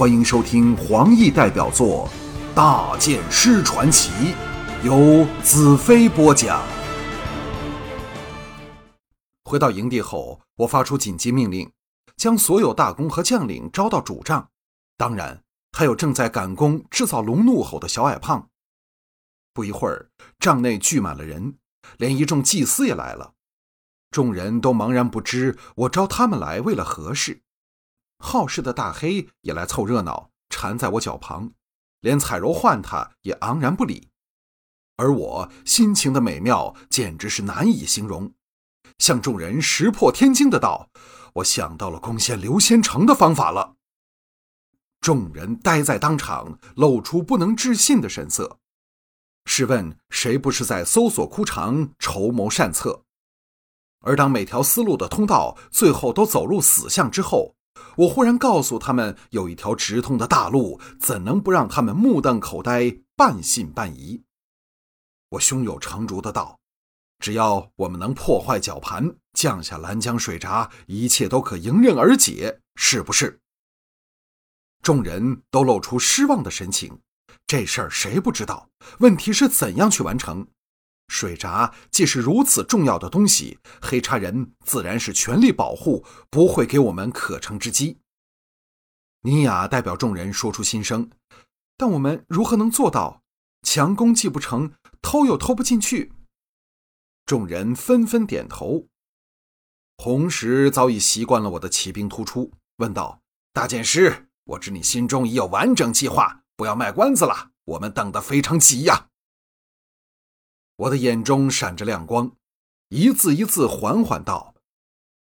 欢迎收听黄奕代表作《大剑师传奇》，由子飞播讲。回到营地后，我发出紧急命令，将所有大工和将领招到主帐，当然还有正在赶工制造龙怒吼的小矮胖。不一会儿，帐内聚满了人，连一众祭司也来了。众人都茫然不知我招他们来为了何事。好事的大黑也来凑热闹，缠在我脚旁，连彩柔唤他也昂然不理。而我心情的美妙简直是难以形容，向众人石破天惊的道：“我想到了攻陷刘仙城的方法了。”众人呆在当场，露出不能置信的神色。试问谁不是在搜索枯肠、筹谋善策？而当每条思路的通道最后都走入死巷之后，我忽然告诉他们，有一条直通的大路，怎能不让他们目瞪口呆、半信半疑？我胸有成竹的道：“只要我们能破坏绞盘，降下兰江水闸，一切都可迎刃而解，是不是？”众人都露出失望的神情。这事儿谁不知道？问题是怎样去完成？水闸既是如此重要的东西，黑叉人自然是全力保护，不会给我们可乘之机。尼雅代表众人说出心声，但我们如何能做到？强攻既不成，偷又偷不进去。众人纷纷点头。红石早已习惯了我的骑兵突出，问道：“大剑师，我知你心中已有完整计划，不要卖关子了，我们等得非常急呀。”我的眼中闪着亮光，一字一字缓缓道：“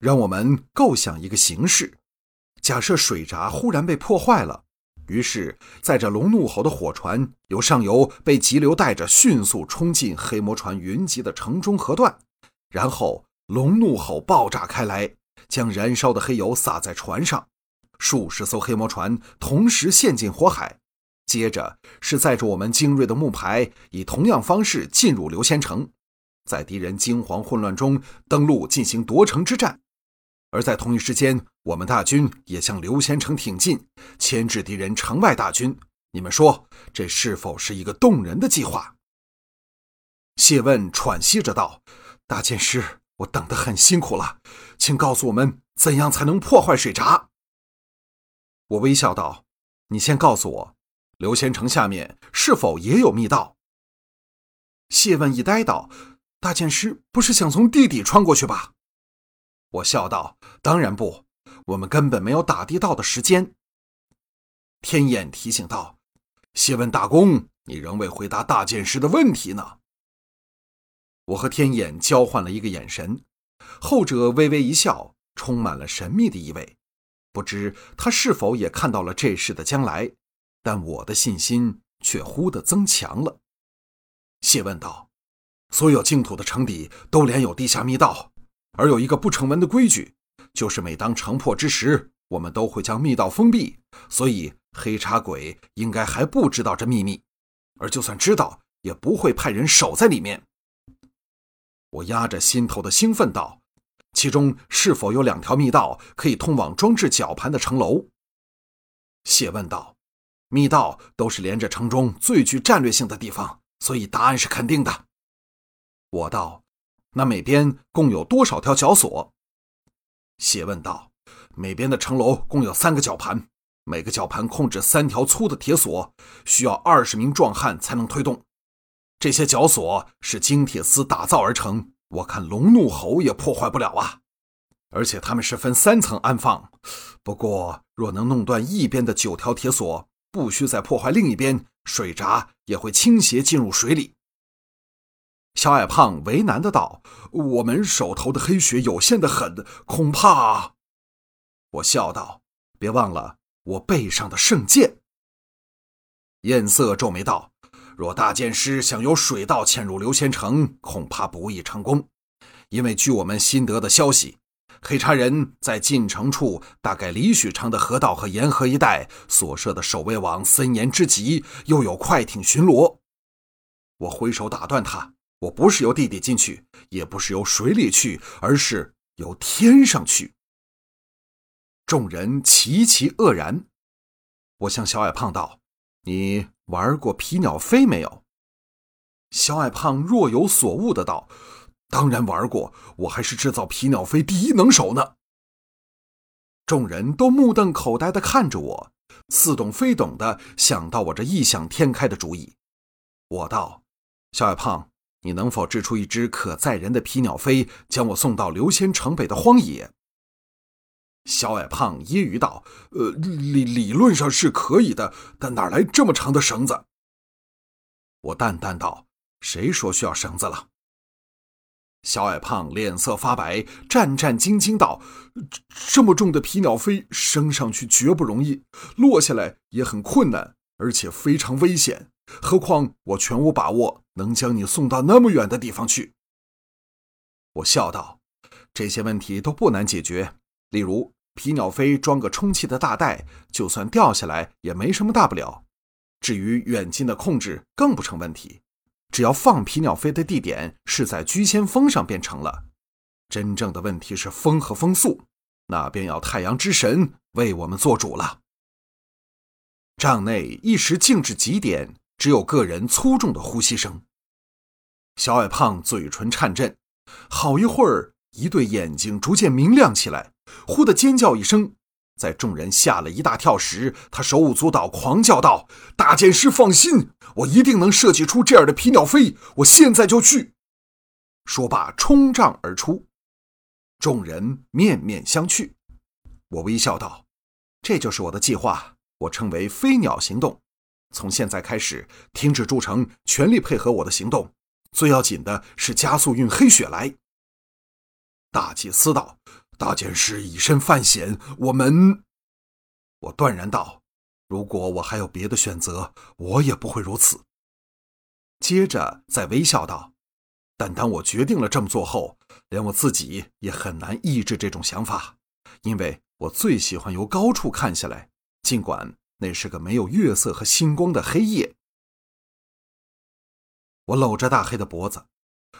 让我们构想一个形式，假设水闸忽然被破坏了，于是载着龙怒吼的火船由上游被急流带着迅速冲进黑魔船云集的城中河段，然后龙怒吼爆炸开来，将燃烧的黑油洒在船上，数十艘黑魔船同时陷进火海。”接着是载着我们精锐的木牌，以同样方式进入刘仙城，在敌人惊惶混乱中登陆进行夺城之战。而在同一时间，我们大军也向刘仙城挺进，牵制敌人城外大军。你们说，这是否是一个动人的计划？谢问喘息着道：“大剑师，我等得很辛苦了，请告诉我们怎样才能破坏水闸。”我微笑道：“你先告诉我。”刘仙城下面是否也有密道？谢问一呆道：“大剑师不是想从地底穿过去吧？”我笑道：“当然不，我们根本没有打地道的时间。”天眼提醒道：“谢问大公，你仍未回答大剑师的问题呢。”我和天眼交换了一个眼神，后者微微一笑，充满了神秘的意味，不知他是否也看到了这事的将来。但我的信心却忽地增强了。谢问道：“所有净土的城底都连有地下密道，而有一个不成文的规矩，就是每当城破之时，我们都会将密道封闭。所以黑茶鬼应该还不知道这秘密，而就算知道，也不会派人守在里面。”我压着心头的兴奋道：“其中是否有两条密道可以通往装置绞盘的城楼？”谢问道。密道都是连着城中最具战略性的地方，所以答案是肯定的。我道：“那每边共有多少条绞索？”谢问道：“每边的城楼共有三个绞盘，每个绞盘控制三条粗的铁索，需要二十名壮汉才能推动。这些绞索是精铁丝打造而成，我看龙怒吼也破坏不了啊。而且他们是分三层安放。不过，若能弄断一边的九条铁索，不需再破坏另一边，水闸也会倾斜进入水里。小矮胖为难的道：“我们手头的黑血有限的很，恐怕……”我笑道：“别忘了我背上的圣剑。”艳色皱眉道：“若大剑师想由水道潜入流仙城，恐怕不易成功，因为据我们新得的消息。”黑茶人在进城处，大概里许长的河道和沿河一带所设的守卫网森严之极，又有快艇巡逻。我挥手打断他：“我不是由地底进去，也不是由水里去，而是由天上去。”众人齐齐愕然。我向小矮胖道：“你玩过皮鸟飞没有？”小矮胖若有所悟的道：“当然玩过，我还是制造皮鸟飞第一能手呢。”众人都目瞪口呆的看着我，似懂非懂的想到我这异想天开的主意。我道：“小矮胖，你能否制出一只可载人的皮鸟飞，将我送到刘仙城北的荒野？”小矮胖揶揄道：“呃，理理论上是可以的，但哪来这么长的绳子？”我淡淡道：“谁说需要绳子了？”小矮胖脸色发白，战战兢兢道：“这么重的皮鸟飞升上去绝不容易，落下来也很困难，而且非常危险。何况我全无把握能将你送到那么远的地方去。”我笑道：“这些问题都不难解决。”例如，皮鸟飞装个充气的大袋，就算掉下来也没什么大不了。至于远近的控制，更不成问题，只要放皮鸟飞的地点是在居仙峰上便成了。真正的问题是风和风速，那便要太阳之神为我们做主了。帐内一时静至极点，只有个人粗重的呼吸声。小矮胖嘴唇颤震，好一会儿，一对眼睛逐渐明亮起来。忽的尖叫一声，在众人吓了一大跳时，他手舞足蹈，狂叫道：“大剑师放心，我一定能设计出这样的皮鸟飞，我现在就去。”说罢，冲帐而出。众人面面相觑。我微笑道：“这就是我的计划，我称为飞鸟行动。从现在开始，停止筑城，全力配合我的行动。最要紧的是加速运黑雪来。”大祭司道。大剑师以身犯险，我们，我断然道：如果我还有别的选择，我也不会如此。接着再微笑道：但当我决定了这么做后，连我自己也很难抑制这种想法，因为我最喜欢由高处看下来，尽管那是个没有月色和星光的黑夜。我搂着大黑的脖子，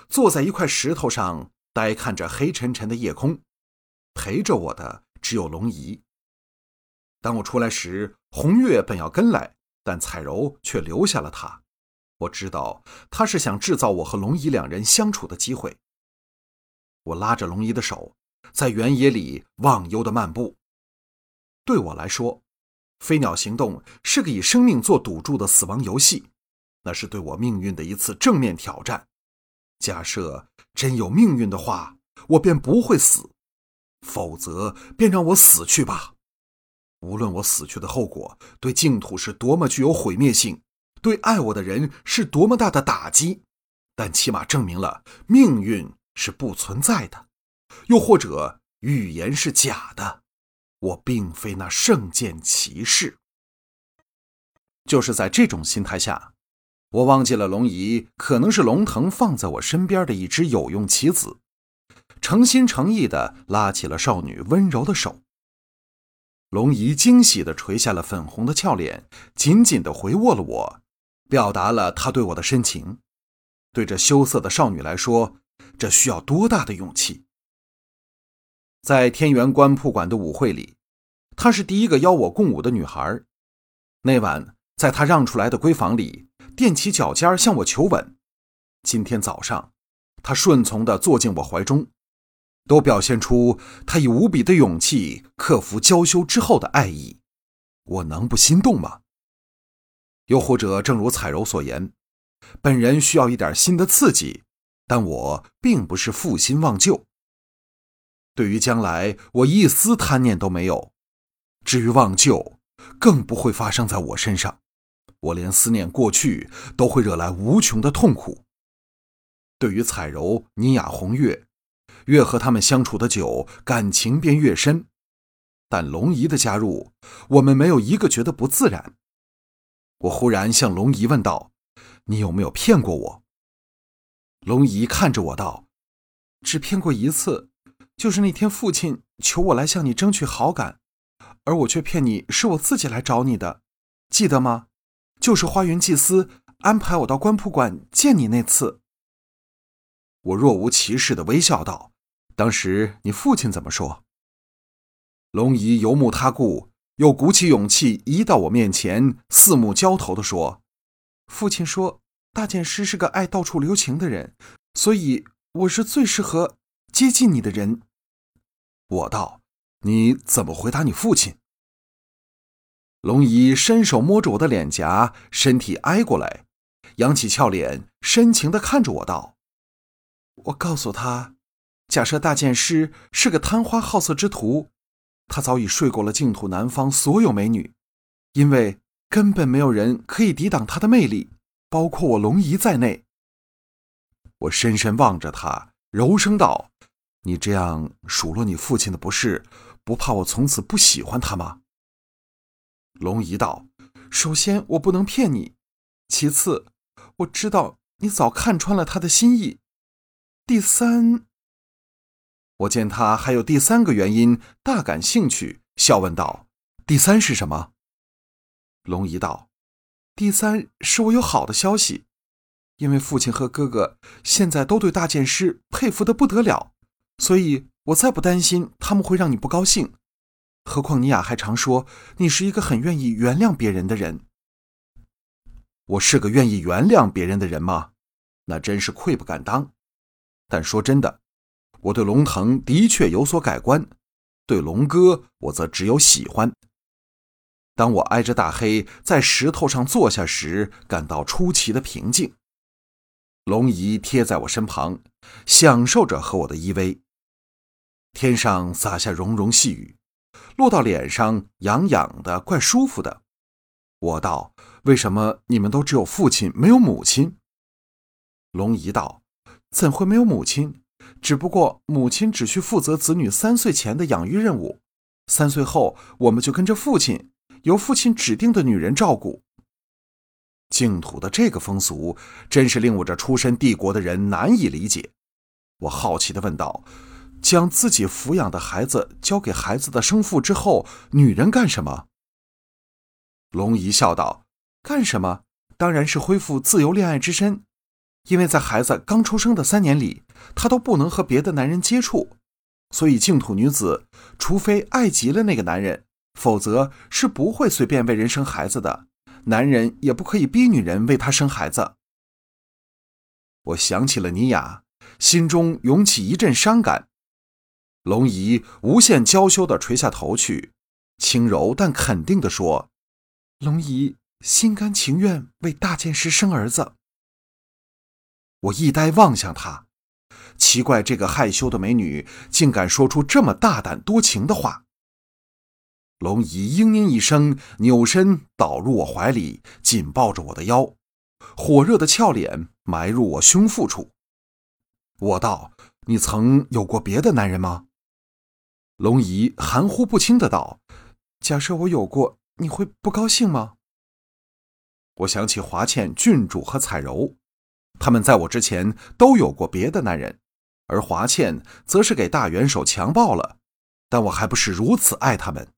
坐在一块石头上，呆看着黑沉沉的夜空。陪着我的只有龙姨。当我出来时，红月本要跟来，但彩柔却留下了他。我知道他是想制造我和龙姨两人相处的机会。我拉着龙姨的手，在原野里忘忧的漫步。对我来说，飞鸟行动是个以生命做赌注的死亡游戏，那是对我命运的一次正面挑战。假设真有命运的话，我便不会死。否则，便让我死去吧。无论我死去的后果对净土是多么具有毁灭性，对爱我的人是多么大的打击，但起码证明了命运是不存在的，又或者预言是假的。我并非那圣剑骑士。就是在这种心态下，我忘记了龙姨可能是龙腾放在我身边的一只有用棋子。诚心诚意的拉起了少女温柔的手。龙姨惊喜的垂下了粉红的俏脸，紧紧的回握了我，表达了她对我的深情。对这羞涩的少女来说，这需要多大的勇气？在天元观铺馆的舞会里，她是第一个邀我共舞的女孩。那晚，在她让出来的闺房里，踮起脚尖向我求吻。今天早上，她顺从的坐进我怀中。都表现出他以无比的勇气克服娇羞之后的爱意，我能不心动吗？又或者，正如彩柔所言，本人需要一点新的刺激，但我并不是负心忘旧。对于将来，我一丝贪念都没有；至于忘旧，更不会发生在我身上。我连思念过去都会惹来无穷的痛苦。对于彩柔、倪雅、红月。越和他们相处的久，感情便越深。但龙姨的加入，我们没有一个觉得不自然。我忽然向龙姨问道：“你有没有骗过我？”龙姨看着我道：“只骗过一次，就是那天父亲求我来向你争取好感，而我却骗你是我自己来找你的，记得吗？就是花园祭司安排我到官铺馆见你那次。”我若无其事的微笑道。当时你父亲怎么说？龙姨游目他顾，又鼓起勇气移到我面前，四目交投地说：“父亲说，大剑师是个爱到处留情的人，所以我是最适合接近你的人。”我道：“你怎么回答你父亲？”龙姨伸手摸着我的脸颊，身体挨过来，扬起俏脸，深情地看着我道：“我告诉他，假设大剑师是个贪花好色之徒。”他早已睡过了净土南方所有美女，因为根本没有人可以抵挡他的魅力，包括我龙姨在内。我深深望着他，柔声道：“你这样数落你父亲的不是，不怕我从此不喜欢他吗？”龙姨道：“首先我不能骗你，其次我知道你早看穿了他的心意，第三……”我见他还有第三个原因，大感兴趣，笑问道：“第三是什么？”龙姨道：“第三是我有好的消息，因为父亲和哥哥现在都对大剑师佩服的不得了，所以我再不担心他们会让你不高兴。何况尼雅还常说你是一个很愿意原谅别人的人。我是个愿意原谅别人的人吗？那真是愧不敢当。但说真的。”我对龙腾的确有所改观，对龙哥我则只有喜欢。当我挨着大黑在石头上坐下时，感到出奇的平静。龙姨贴在我身旁，享受着和我的依偎。天上洒下融融细雨，落到脸上痒痒的，怪舒服的。我道：“为什么你们都只有父亲没有母亲？”龙姨道：“怎会没有母亲？”只不过母亲只需负责子女三岁前的养育任务，三岁后我们就跟着父亲，由父亲指定的女人照顾。净土的这个风俗，真是令我这出身帝国的人难以理解。我好奇地问道：“将自己抚养的孩子交给孩子的生父之后，女人干什么？”龙姨笑道：“干什么？当然是恢复自由恋爱之身。”因为在孩子刚出生的三年里，她都不能和别的男人接触，所以净土女子除非爱极了那个男人，否则是不会随便为人生孩子的。男人也不可以逼女人为他生孩子。我想起了尼雅，心中涌起一阵伤感。龙姨无限娇羞地垂下头去，轻柔但肯定地说：“龙姨心甘情愿为大剑师生儿子。”我一呆望向她，奇怪这个害羞的美女竟敢说出这么大胆多情的话。龙姨嘤嘤一声，扭身倒入我怀里，紧抱着我的腰，火热的俏脸埋入我胸腹处。我道：“你曾有过别的男人吗？”龙姨含糊不清的道：“假设我有过，你会不高兴吗？”我想起华倩、郡主和彩柔。他们在我之前都有过别的男人，而华倩则是给大元首强暴了，但我还不是如此爱他们。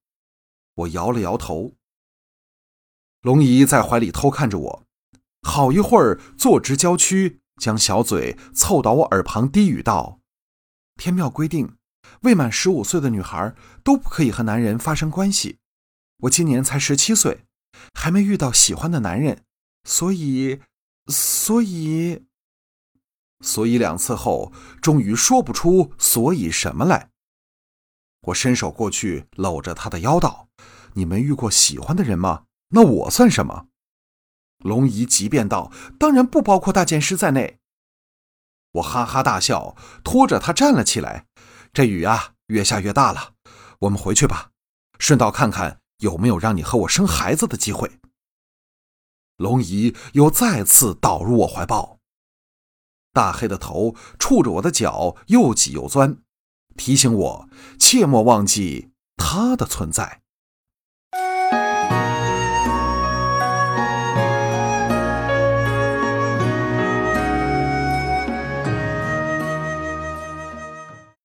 我摇了摇头。龙姨在怀里偷看着我，好一会儿坐直娇躯，将小嘴凑到我耳旁低语道：“天庙规定，未满十五岁的女孩都不可以和男人发生关系。我今年才十七岁，还没遇到喜欢的男人，所以……”所以，所以两次后，终于说不出所以什么来。我伸手过去搂着他的腰道：“你没遇过喜欢的人吗？那我算什么？”龙姨急便道：“当然不包括大剑师在内。”我哈哈大笑，拖着他站了起来。这雨啊，越下越大了，我们回去吧，顺道看看有没有让你和我生孩子的机会。龙姨又再次倒入我怀抱，大黑的头触着我的脚，又挤又钻，提醒我切莫忘记他的存在。